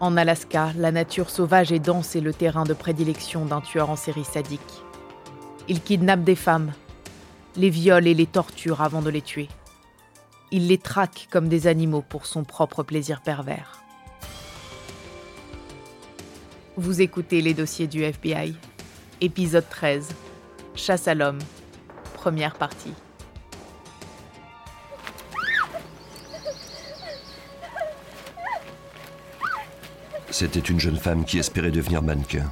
En Alaska, la nature sauvage et dense est le terrain de prédilection d'un tueur en série sadique. Il kidnappe des femmes, les viole et les torture avant de les tuer. Il les traque comme des animaux pour son propre plaisir pervers. Vous écoutez les dossiers du FBI. Épisode 13. Chasse à l'homme. Première partie. C'était une jeune femme qui espérait devenir mannequin.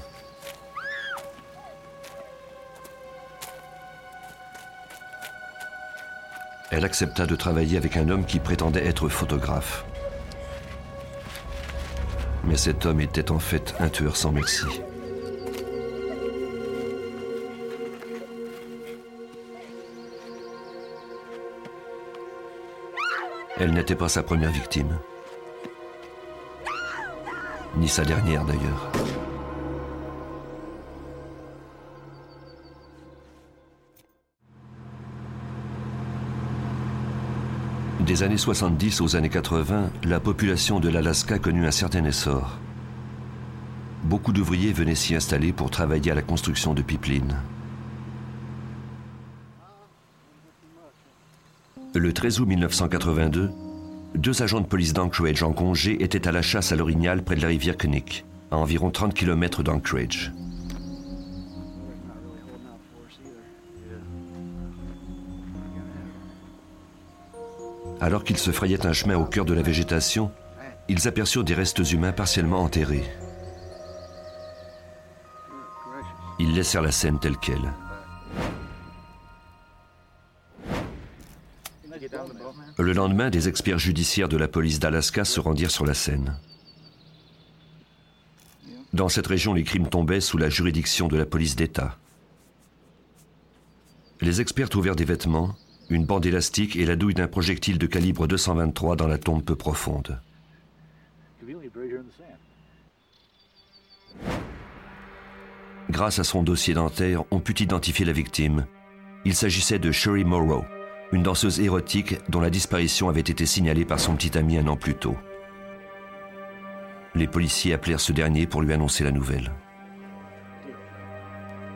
Elle accepta de travailler avec un homme qui prétendait être photographe. Mais cet homme était en fait un tueur sans merci. Elle n'était pas sa première victime. Ni sa dernière d'ailleurs. Des années 70 aux années 80, la population de l'Alaska connut un certain essor. Beaucoup d'ouvriers venaient s'y installer pour travailler à la construction de pipelines. Le 13 août 1982, deux agents de police d'Anchorage en congé étaient à la chasse à l'orignal près de la rivière Knik, à environ 30 km d'Anchorage. Alors qu'ils se frayaient un chemin au cœur de la végétation, ils aperçurent des restes humains partiellement enterrés. Ils laissèrent la scène telle qu'elle. Le lendemain, des experts judiciaires de la police d'Alaska se rendirent sur la scène. Dans cette région, les crimes tombaient sous la juridiction de la police d'État. Les experts trouvèrent des vêtements, une bande élastique et la douille d'un projectile de calibre 223 dans la tombe peu profonde. Grâce à son dossier dentaire, on put identifier la victime. Il s'agissait de Sherry Morrow, une danseuse érotique dont la disparition avait été signalée par son petit ami un an plus tôt. Les policiers appelèrent ce dernier pour lui annoncer la nouvelle.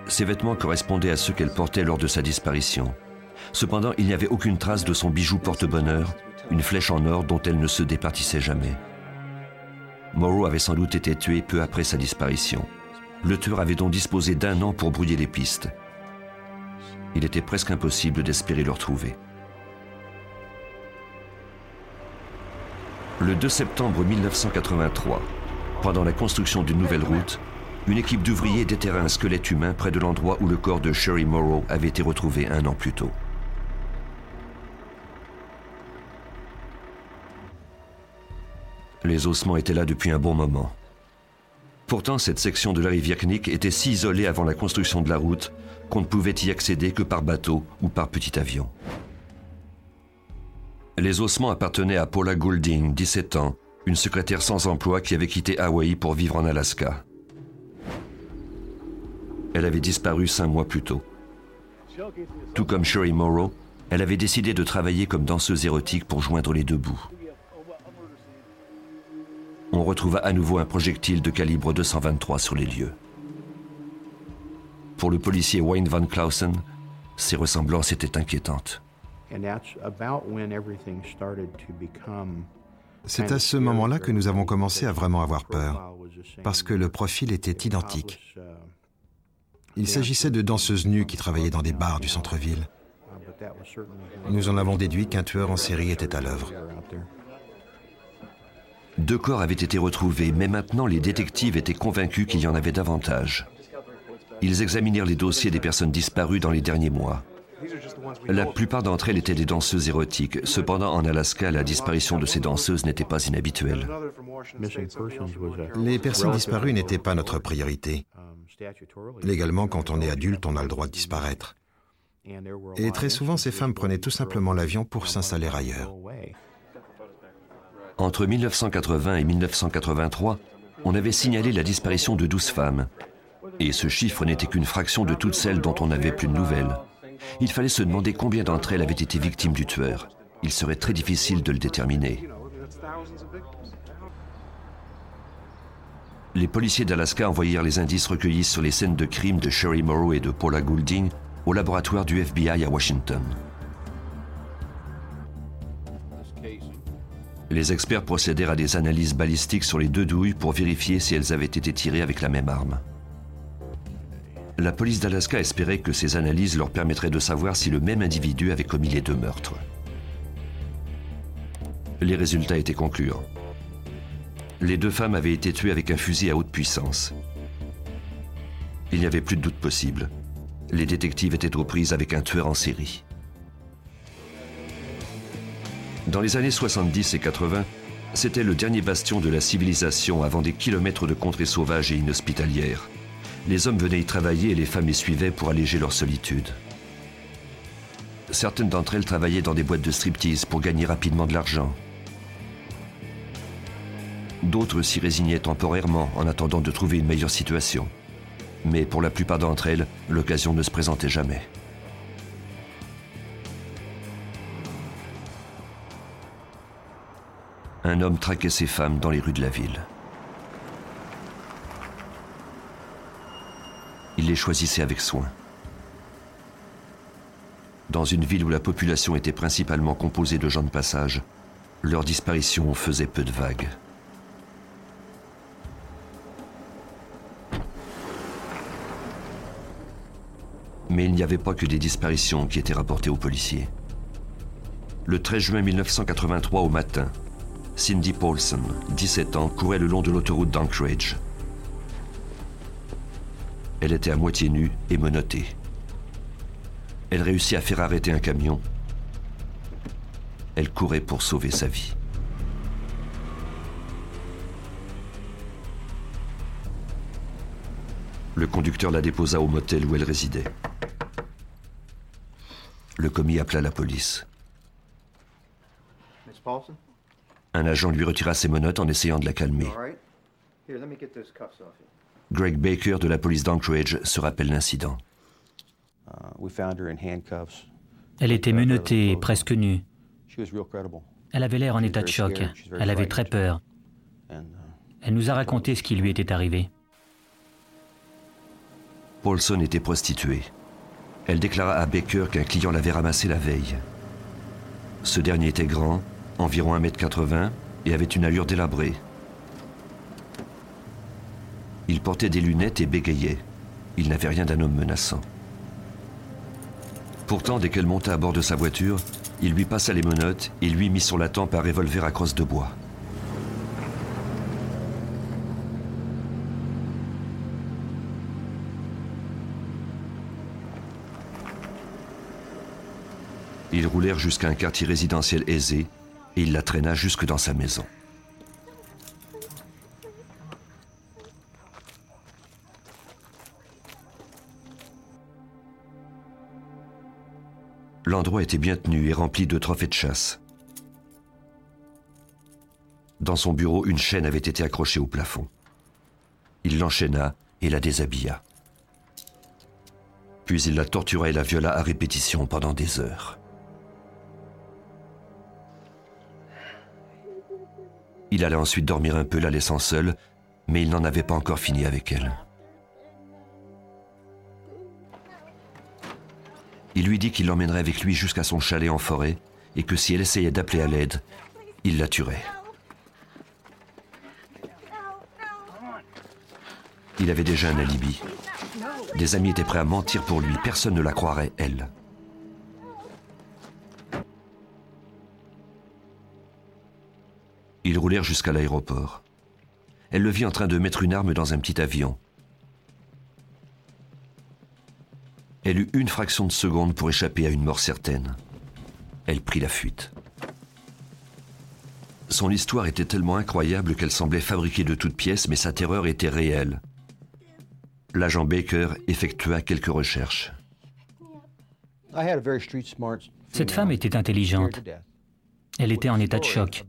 Ses vêtements correspondaient à ceux qu'elle portait lors de sa disparition. Cependant, il n'y avait aucune trace de son bijou porte-bonheur, une flèche en or dont elle ne se départissait jamais. Morrow avait sans doute été tué peu après sa disparition. Le tueur avait donc disposé d'un an pour brouiller les pistes. Il était presque impossible d'espérer le retrouver. Le 2 septembre 1983, pendant la construction d'une nouvelle route, une équipe d'ouvriers déterra un squelette humain près de l'endroit où le corps de Sherry Morrow avait été retrouvé un an plus tôt. Les ossements étaient là depuis un bon moment. Pourtant, cette section de la rivière Knik était si isolée avant la construction de la route qu'on ne pouvait y accéder que par bateau ou par petit avion. Les ossements appartenaient à Paula Goulding, 17 ans, une secrétaire sans emploi qui avait quitté Hawaï pour vivre en Alaska. Elle avait disparu cinq mois plus tôt. Tout comme Sherry Morrow, elle avait décidé de travailler comme danseuse érotique pour joindre les deux bouts. On retrouva à nouveau un projectile de calibre 223 sur les lieux. Pour le policier Wayne Van Clausen, ces ressemblances étaient inquiétantes. C'est à ce moment-là que nous avons commencé à vraiment avoir peur, parce que le profil était identique. Il s'agissait de danseuses nues qui travaillaient dans des bars du centre-ville. Nous en avons déduit qu'un tueur en série était à l'œuvre. Deux corps avaient été retrouvés, mais maintenant les détectives étaient convaincus qu'il y en avait davantage. Ils examinèrent les dossiers des personnes disparues dans les derniers mois. La plupart d'entre elles étaient des danseuses érotiques. Cependant, en Alaska, la disparition de ces danseuses n'était pas inhabituelle. Les personnes disparues n'étaient pas notre priorité. Légalement, quand on est adulte, on a le droit de disparaître. Et très souvent, ces femmes prenaient tout simplement l'avion pour s'installer ailleurs. Entre 1980 et 1983, on avait signalé la disparition de 12 femmes. Et ce chiffre n'était qu'une fraction de toutes celles dont on n'avait plus de nouvelles. Il fallait se demander combien d'entre elles avaient été victimes du tueur. Il serait très difficile de le déterminer. Les policiers d'Alaska envoyèrent les indices recueillis sur les scènes de crime de Sherry Morrow et de Paula Goulding au laboratoire du FBI à Washington. Les experts procédèrent à des analyses balistiques sur les deux douilles pour vérifier si elles avaient été tirées avec la même arme. La police d'Alaska espérait que ces analyses leur permettraient de savoir si le même individu avait commis les deux meurtres. Les résultats étaient concluants. Les deux femmes avaient été tuées avec un fusil à haute puissance. Il n'y avait plus de doute possible. Les détectives étaient aux prises avec un tueur en série. Dans les années 70 et 80, c'était le dernier bastion de la civilisation avant des kilomètres de contrées sauvages et inhospitalières. Les hommes venaient y travailler et les femmes y suivaient pour alléger leur solitude. Certaines d'entre elles travaillaient dans des boîtes de striptease pour gagner rapidement de l'argent. D'autres s'y résignaient temporairement en attendant de trouver une meilleure situation. Mais pour la plupart d'entre elles, l'occasion ne se présentait jamais. Un homme traquait ses femmes dans les rues de la ville. Il les choisissait avec soin. Dans une ville où la population était principalement composée de gens de passage, leur disparition faisait peu de vagues. Mais il n'y avait pas que des disparitions qui étaient rapportées aux policiers. Le 13 juin 1983 au matin, Cindy Paulson, 17 ans, courait le long de l'autoroute d'Anchorage. Elle était à moitié nue et menottée. Elle réussit à faire arrêter un camion. Elle courait pour sauver sa vie. Le conducteur la déposa au motel où elle résidait. Le commis appela la police. Un agent lui retira ses menottes en essayant de la calmer. Greg Baker de la police d'Anchorage se rappelle l'incident. Uh, Elle était menottée et presque nue. Elle avait l'air en état de choc. Elle avait très peur. uh, Elle nous a raconté ce qui lui était arrivé. Paulson était prostituée. Elle déclara à Baker qu'un client l'avait ramassée la veille. Ce dernier était grand, environ 1m80, et avait une allure délabrée. Il portait des lunettes et bégayait. Il n'avait rien d'un homme menaçant. Pourtant, dès qu'elle monta à bord de sa voiture, il lui passa les menottes et lui mit sur la tempe un revolver à crosse de bois. Ils roulèrent jusqu'à un quartier résidentiel aisé il la traîna jusque dans sa maison. L'endroit était bien tenu et rempli de trophées de chasse. Dans son bureau, une chaîne avait été accrochée au plafond. Il l'enchaîna et la déshabilla. Puis il la tortura et la viola à répétition pendant des heures. Il allait ensuite dormir un peu, la laissant seule, mais il n'en avait pas encore fini avec elle. Il lui dit qu'il l'emmènerait avec lui jusqu'à son chalet en forêt et que si elle essayait d'appeler à l'aide, il la tuerait. Il avait déjà un alibi. Des amis étaient prêts à mentir pour lui. Personne ne la croirait, elle. Ils roulèrent jusqu'à l'aéroport. Elle le vit en train de mettre une arme dans un petit avion. Elle eut une fraction de seconde pour échapper à une mort certaine. Elle prit la fuite. Son histoire était tellement incroyable qu'elle semblait fabriquée de toutes pièces, mais sa terreur était réelle. L'agent Baker effectua quelques recherches. Cette femme était intelligente. Elle était en état de choc.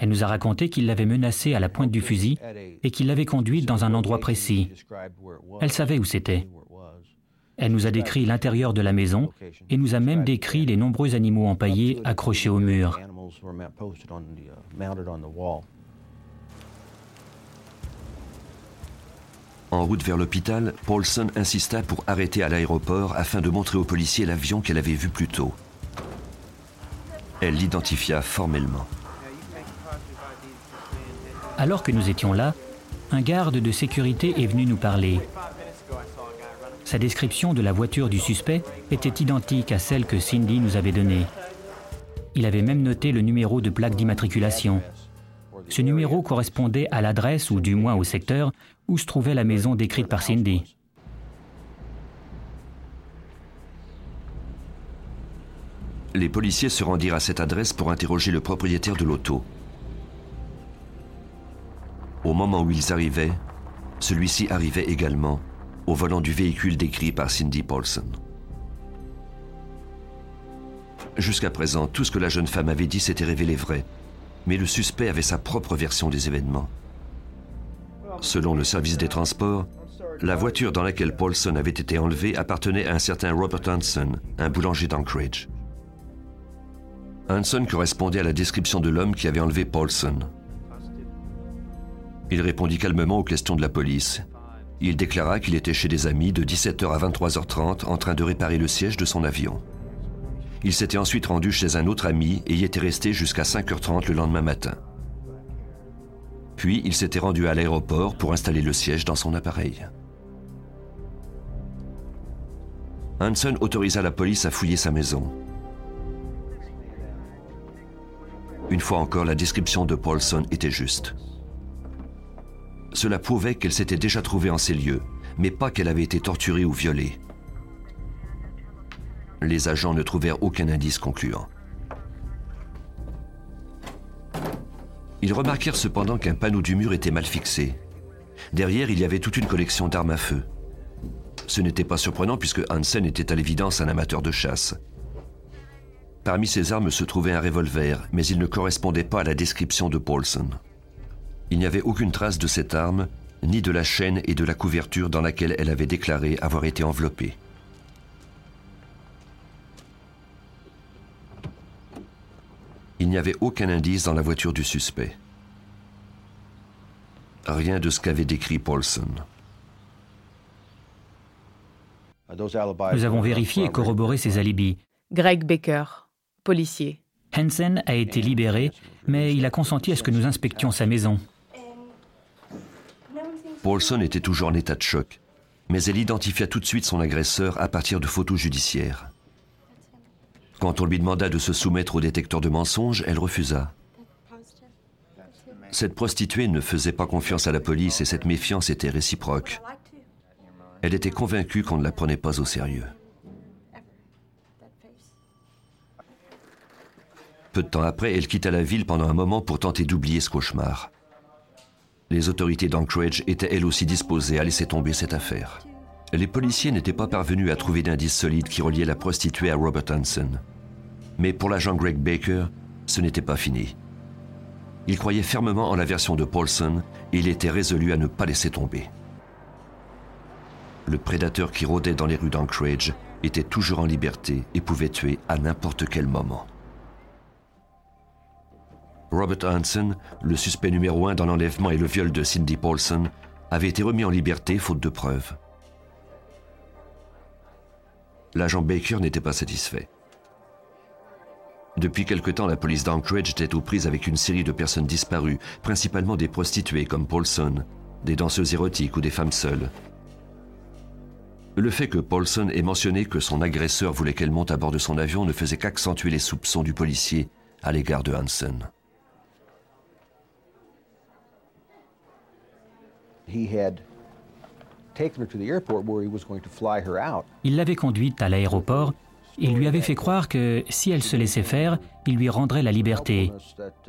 Elle nous a raconté qu'il l'avait menacée à la pointe du fusil et qu'il l'avait conduite dans un endroit précis. Elle savait où c'était. Elle nous a décrit l'intérieur de la maison et nous a même décrit les nombreux animaux empaillés accrochés au mur. En route vers l'hôpital, Paulson insista pour arrêter à l'aéroport afin de montrer aux policiers l'avion qu'elle avait vu plus tôt. Elle l'identifia formellement. Alors que nous étions là, un garde de sécurité est venu nous parler. Sa description de la voiture du suspect était identique à celle que Cindy nous avait donnée. Il avait même noté le numéro de plaque d'immatriculation. Ce numéro correspondait à l'adresse, ou du moins au secteur, où se trouvait la maison décrite par Cindy. Les policiers se rendirent à cette adresse pour interroger le propriétaire de l'auto. Au moment où ils arrivaient, celui-ci arrivait également au volant du véhicule décrit par Cindy Paulson. Jusqu'à présent, tout ce que la jeune femme avait dit s'était révélé vrai, mais le suspect avait sa propre version des événements. Selon le service des transports, la voiture dans laquelle Paulson avait été enlevé appartenait à un certain Robert Hanson, un boulanger d'Anchorage. Hanson correspondait à la description de l'homme qui avait enlevé Paulson. Il répondit calmement aux questions de la police il déclara qu'il était chez des amis de 17h à 23h30 en train de réparer le siège de son avion. Il s'était ensuite rendu chez un autre ami et y était resté jusqu'à 5h30 le lendemain matin. Puis il s'était rendu à l'aéroport pour installer le siège dans son appareil. Hanson autorisa la police à fouiller sa maison. Une fois encore, la description de Paulson était juste. Cela prouvait qu'elle s'était déjà trouvée en ces lieux, mais pas qu'elle avait été torturée ou violée. Les agents ne trouvèrent aucun indice concluant. Ils remarquèrent cependant qu'un panneau du mur était mal fixé. Derrière, il y avait toute une collection d'armes à feu. Ce n'était pas surprenant puisque Hansen était à l'évidence un amateur de chasse. Parmi ces armes se trouvait un revolver, mais il ne correspondait pas à la description de Paulson. Il n'y avait aucune trace de cette arme, ni de la chaîne et de la couverture dans laquelle elle avait déclaré avoir été enveloppée. Il n'y avait aucun indice dans la voiture du suspect. Rien de ce qu'avait décrit Paulson. Nous avons vérifié et corroboré ses alibis. Greg Baker, policier. Hansen a été libéré, mais il a consenti à ce que nous inspections sa maison. Paulson était toujours en état de choc, mais elle identifia tout de suite son agresseur à partir de photos judiciaires. Quand on lui demanda de se soumettre au détecteur de mensonges, elle refusa. Cette prostituée ne faisait pas confiance à la police et cette méfiance était réciproque. Elle était convaincue qu'on ne la prenait pas au sérieux. Peu de temps après, elle quitta la ville pendant un moment pour tenter d'oublier ce cauchemar. Les autorités d'Anchorage étaient elles aussi disposées à laisser tomber cette affaire. Les policiers n'étaient pas parvenus à trouver d'indices solides qui reliaient la prostituée à Robert Hansen. Mais pour l'agent Greg Baker, ce n'était pas fini. Il croyait fermement en la version de Paulson et il était résolu à ne pas laisser tomber. Le prédateur qui rôdait dans les rues d'Anchorage était toujours en liberté et pouvait tuer à n'importe quel moment. Robert Hansen, le suspect numéro un dans l'enlèvement et le viol de Cindy Paulson, avait été remis en liberté faute de preuves. L'agent Baker n'était pas satisfait. Depuis quelque temps, la police d'Anchorage était aux prises avec une série de personnes disparues, principalement des prostituées comme Paulson, des danseuses érotiques ou des femmes seules. Le fait que Paulson ait mentionné que son agresseur voulait qu'elle monte à bord de son avion ne faisait qu'accentuer les soupçons du policier à l'égard de Hansen. Il l'avait conduite à l'aéroport et lui avait fait croire que si elle se laissait faire, il lui rendrait la liberté.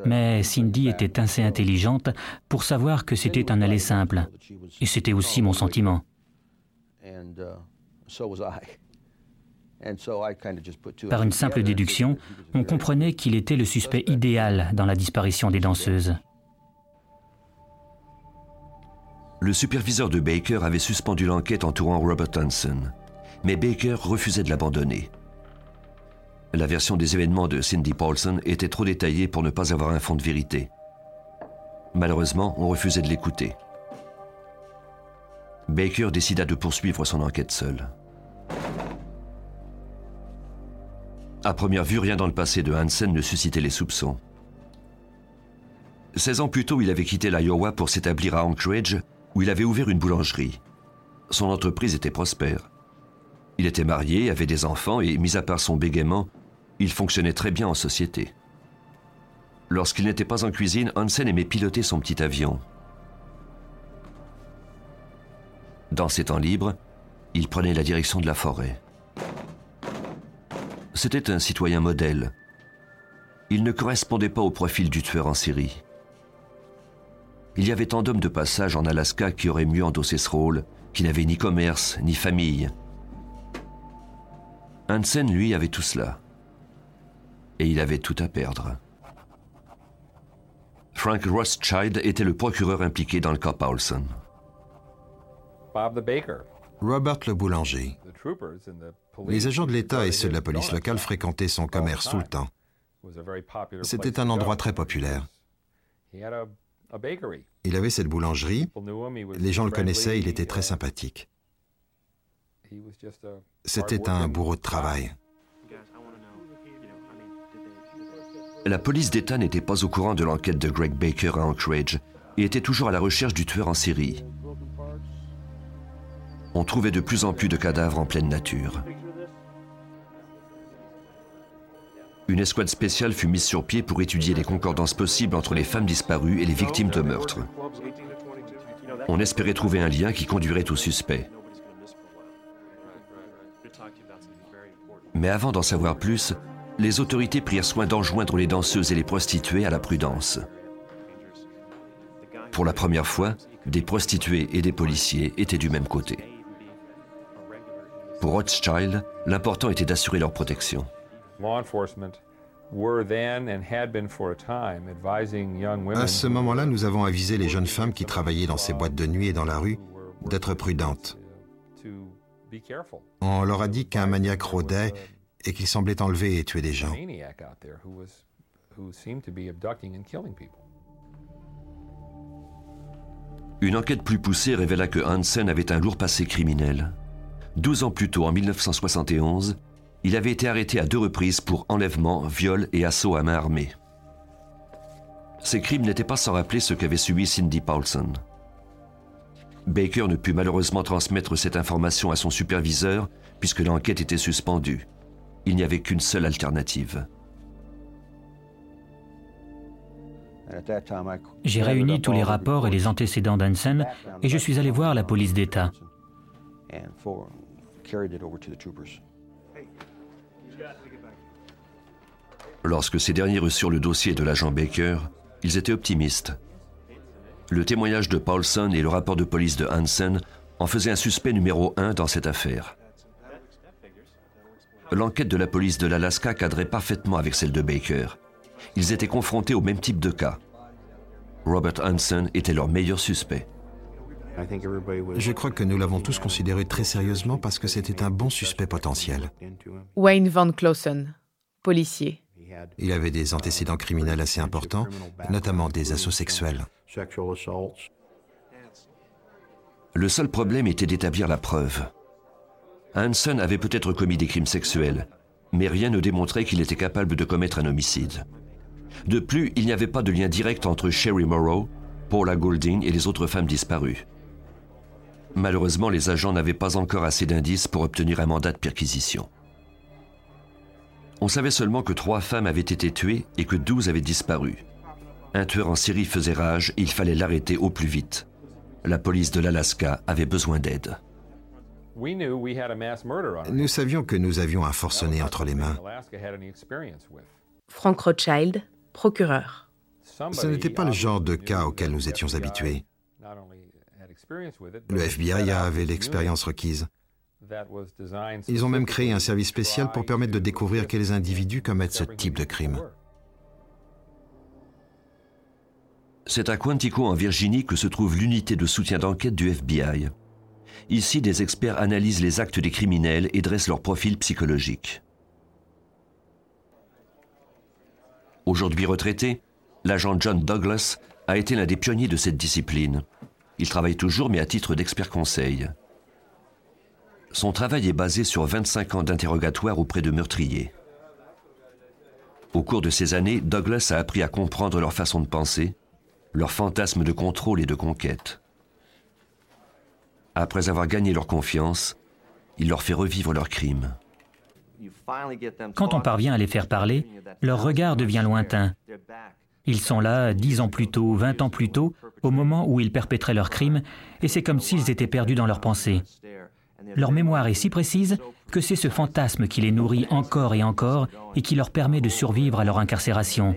Mais Cindy était assez intelligente pour savoir que c'était un aller simple. Et c'était aussi mon sentiment. Par une simple déduction, on comprenait qu'il était le suspect idéal dans la disparition des danseuses. Le superviseur de Baker avait suspendu l'enquête entourant Robert Hansen, mais Baker refusait de l'abandonner. La version des événements de Cindy Paulson était trop détaillée pour ne pas avoir un fond de vérité. Malheureusement, on refusait de l'écouter. Baker décida de poursuivre son enquête seul. À première vue, rien dans le passé de Hansen ne suscitait les soupçons. 16 ans plus tôt, il avait quitté l'Iowa pour s'établir à Anchorage, où il avait ouvert une boulangerie. Son entreprise était prospère. Il était marié, avait des enfants et, mis à part son bégaiement, il fonctionnait très bien en société. Lorsqu'il n'était pas en cuisine, Hansen aimait piloter son petit avion. Dans ses temps libres, il prenait la direction de la forêt. C'était un citoyen modèle. Il ne correspondait pas au profil du tueur en série. Il y avait tant d'hommes de passage en Alaska qui auraient mieux endossé ce rôle, qui n'avaient ni commerce, ni famille. Hansen, lui, avait tout cela. Et il avait tout à perdre. Frank Rothschild était le procureur impliqué dans le cas Paulson. Robert le boulanger. Les agents de l'État et ceux de la police locale fréquentaient son commerce tout le temps. C'était un endroit très populaire. Il avait cette boulangerie. Les gens le connaissaient, il était très sympathique. C'était un bourreau de travail. La police d'État n'était pas au courant de l'enquête de Greg Baker à Anchorage et était toujours à la recherche du tueur en série. On trouvait de plus en plus de cadavres en pleine nature. Une escouade spéciale fut mise sur pied pour étudier les concordances possibles entre les femmes disparues et les victimes de meurtre. On espérait trouver un lien qui conduirait au suspect. Mais avant d'en savoir plus, les autorités prirent soin d'enjoindre les danseuses et les prostituées à la prudence. Pour la première fois, des prostituées et des policiers étaient du même côté. Pour Rothschild, l'important était d'assurer leur protection. À ce moment-là, nous avons avisé les jeunes femmes qui travaillaient dans ces boîtes de nuit et dans la rue d'être prudentes. On leur a dit qu'un maniaque rôdait et qu'il semblait enlever et tuer des gens. Une enquête plus poussée révéla que Hansen avait un lourd passé criminel. Douze ans plus tôt, en 1971, il avait été arrêté à deux reprises pour enlèvement, viol et assaut à main armée. Ces crimes n'étaient pas sans rappeler ce qu'avait subi Cindy Paulson. Baker ne put malheureusement transmettre cette information à son superviseur puisque l'enquête était suspendue. Il n'y avait qu'une seule alternative. J'ai réuni tous les rapports et les antécédents d'Hansen et je suis allé voir la police d'État. Lorsque ces derniers reçurent le dossier de l'agent Baker, ils étaient optimistes. Le témoignage de Paulson et le rapport de police de Hansen en faisaient un suspect numéro un dans cette affaire. L'enquête de la police de l'Alaska cadrait parfaitement avec celle de Baker. Ils étaient confrontés au même type de cas. Robert Hansen était leur meilleur suspect. Je crois que nous l'avons tous considéré très sérieusement parce que c'était un bon suspect potentiel. Wayne Van Closen, policier. Il avait des antécédents criminels assez importants, notamment des assauts sexuels. Le seul problème était d'établir la preuve. Hansen avait peut-être commis des crimes sexuels, mais rien ne démontrait qu'il était capable de commettre un homicide. De plus, il n'y avait pas de lien direct entre Sherry Morrow, Paula Goulding et les autres femmes disparues. Malheureusement, les agents n'avaient pas encore assez d'indices pour obtenir un mandat de perquisition. On savait seulement que trois femmes avaient été tuées et que douze avaient disparu. Un tueur en série faisait rage et il fallait l'arrêter au plus vite. La police de l'Alaska avait besoin d'aide. Nous savions que nous avions un forcené entre les mains. Frank Rothschild, procureur. Ce n'était pas le genre de cas auquel nous étions habitués. Le FBI avait l'expérience requise. Ils ont même créé un service spécial pour permettre de découvrir quels individus commettent ce type de crime. C'est à Quantico, en Virginie, que se trouve l'unité de soutien d'enquête du FBI. Ici, des experts analysent les actes des criminels et dressent leur profil psychologique. Aujourd'hui retraité, l'agent John Douglas a été l'un des pionniers de cette discipline. Il travaille toujours, mais à titre d'expert conseil. Son travail est basé sur 25 ans d'interrogatoire auprès de meurtriers. Au cours de ces années, Douglas a appris à comprendre leur façon de penser, leur fantasme de contrôle et de conquête. Après avoir gagné leur confiance, il leur fait revivre leurs crimes. Quand on parvient à les faire parler, leur regard devient lointain. Ils sont là dix ans plus tôt, vingt ans plus tôt, au moment où ils perpétraient leurs crimes, et c'est comme s'ils étaient perdus dans leurs pensées. Leur mémoire est si précise que c'est ce fantasme qui les nourrit encore et encore et qui leur permet de survivre à leur incarcération.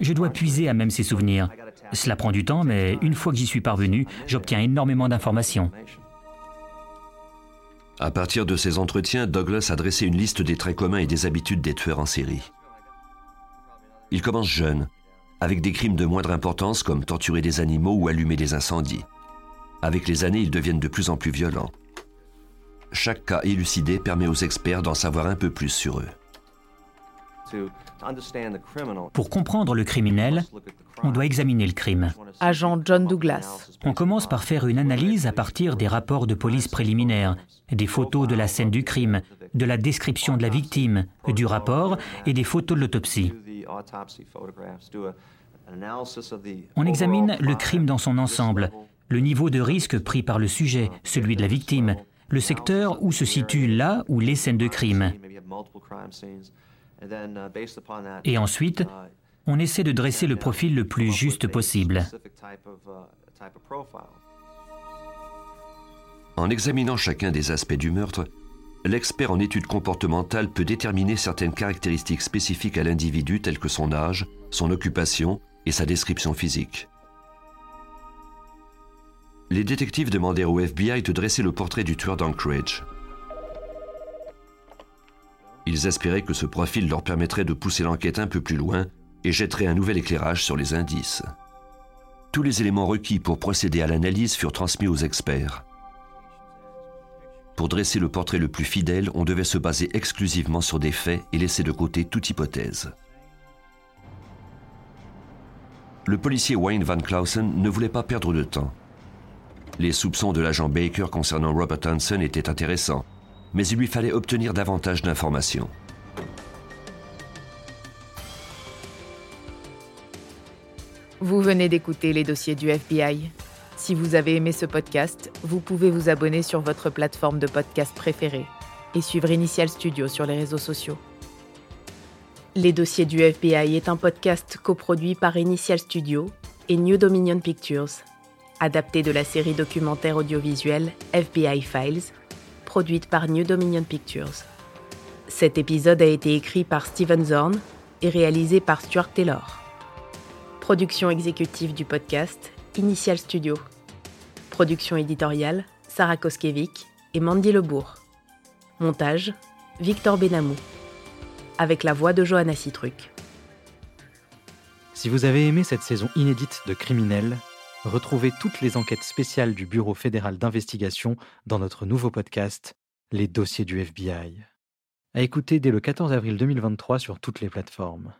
Je dois puiser à même ces souvenirs. Cela prend du temps, mais une fois que j'y suis parvenu, j'obtiens énormément d'informations. À partir de ces entretiens, Douglas a dressé une liste des traits communs et des habitudes des tueurs en série. Il commence jeune, avec des crimes de moindre importance comme torturer des animaux ou allumer des incendies. Avec les années, ils deviennent de plus en plus violents. Chaque cas élucidé permet aux experts d'en savoir un peu plus sur eux. Pour comprendre le criminel, on doit examiner le crime. Agent John Douglas. On commence par faire une analyse à partir des rapports de police préliminaires, des photos de la scène du crime, de la description de la victime, du rapport et des photos de l'autopsie. On examine le crime dans son ensemble, le niveau de risque pris par le sujet, celui de la victime, le secteur où se situent là ou les scènes de crime. Et ensuite, on essaie de dresser le profil le plus juste possible. En examinant chacun des aspects du meurtre, l'expert en études comportementales peut déterminer certaines caractéristiques spécifiques à l'individu telles que son âge, son occupation et sa description physique. Les détectives demandèrent au FBI de dresser le portrait du tueur d'Anchorage. Ils espéraient que ce profil leur permettrait de pousser l'enquête un peu plus loin et jetterait un nouvel éclairage sur les indices. Tous les éléments requis pour procéder à l'analyse furent transmis aux experts. Pour dresser le portrait le plus fidèle, on devait se baser exclusivement sur des faits et laisser de côté toute hypothèse. Le policier Wayne Van Clausen ne voulait pas perdre de temps. Les soupçons de l'agent Baker concernant Robert Hansen étaient intéressants, mais il lui fallait obtenir davantage d'informations. Vous venez d'écouter les dossiers du FBI. Si vous avez aimé ce podcast, vous pouvez vous abonner sur votre plateforme de podcast préférée et suivre Initial Studio sur les réseaux sociaux. Les dossiers du FBI est un podcast coproduit par Initial Studio et New Dominion Pictures, adapté de la série documentaire audiovisuelle FBI Files, produite par New Dominion Pictures. Cet épisode a été écrit par Steven Zorn et réalisé par Stuart Taylor. Production exécutive du podcast, Initial Studio. Production éditoriale, Sarah Koskiewicz et Mandy Lebourg. Montage, Victor Benamou. Avec la voix de Johanna Citruc. Si vous avez aimé cette saison inédite de Criminels, retrouvez toutes les enquêtes spéciales du Bureau fédéral d'investigation dans notre nouveau podcast, Les dossiers du FBI. À écouter dès le 14 avril 2023 sur toutes les plateformes.